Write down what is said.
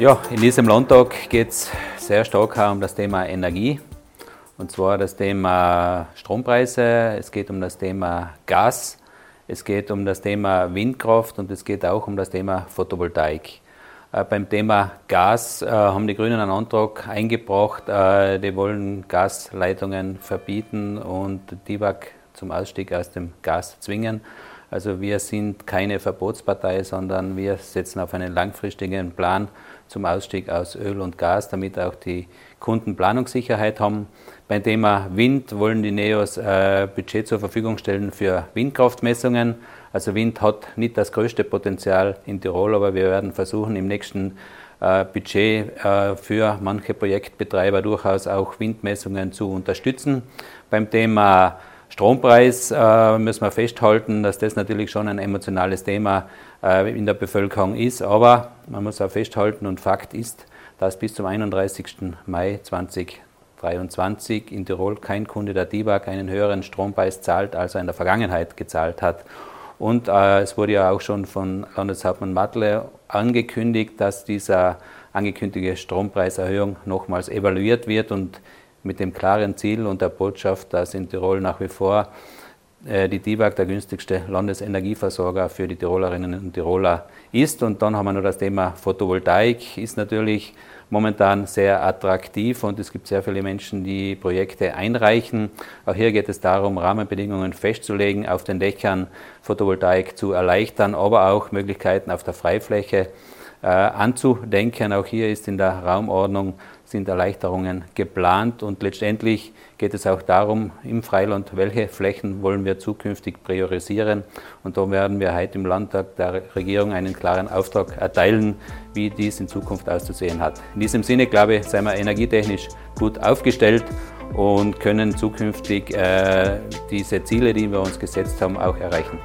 Ja, in diesem Landtag geht es sehr stark um das Thema Energie. Und zwar das Thema Strompreise, es geht um das Thema Gas, es geht um das Thema Windkraft und es geht auch um das Thema Photovoltaik. Äh, beim Thema Gas äh, haben die Grünen einen Antrag eingebracht, äh, die wollen Gasleitungen verbieten und DIVAG zum Ausstieg aus dem Gas zwingen. Also wir sind keine Verbotspartei, sondern wir setzen auf einen langfristigen Plan zum Ausstieg aus Öl und Gas, damit auch die Kunden Planungssicherheit haben. Beim Thema Wind wollen die NEOS äh, Budget zur Verfügung stellen für Windkraftmessungen. Also Wind hat nicht das größte Potenzial in Tirol, aber wir werden versuchen im nächsten äh, Budget äh, für manche Projektbetreiber durchaus auch Windmessungen zu unterstützen. Beim Thema Strompreis äh, müssen wir festhalten, dass das natürlich schon ein emotionales Thema äh, in der Bevölkerung ist. Aber man muss auch festhalten und Fakt ist, dass bis zum 31. Mai 2023 in Tirol kein Kunde der DIBAG einen höheren Strompreis zahlt, als er in der Vergangenheit gezahlt hat. Und äh, es wurde ja auch schon von Landeshauptmann Matle angekündigt, dass dieser angekündigte Strompreiserhöhung nochmals evaluiert wird und mit dem klaren Ziel und der Botschaft, dass in Tirol nach wie vor äh, die DIVAG der günstigste Landesenergieversorger für die Tirolerinnen und Tiroler ist. Und dann haben wir noch das Thema Photovoltaik, ist natürlich momentan sehr attraktiv und es gibt sehr viele Menschen, die Projekte einreichen. Auch hier geht es darum, Rahmenbedingungen festzulegen, auf den Dächern Photovoltaik zu erleichtern, aber auch Möglichkeiten auf der Freifläche anzudenken. Auch hier ist in der Raumordnung sind Erleichterungen geplant und letztendlich geht es auch darum, im Freiland, welche Flächen wollen wir zukünftig priorisieren. Und da werden wir heute im Landtag der Regierung einen klaren Auftrag erteilen, wie dies in Zukunft auszusehen hat. In diesem Sinne, glaube ich, sind wir energietechnisch gut aufgestellt und können zukünftig äh, diese Ziele, die wir uns gesetzt haben, auch erreichen.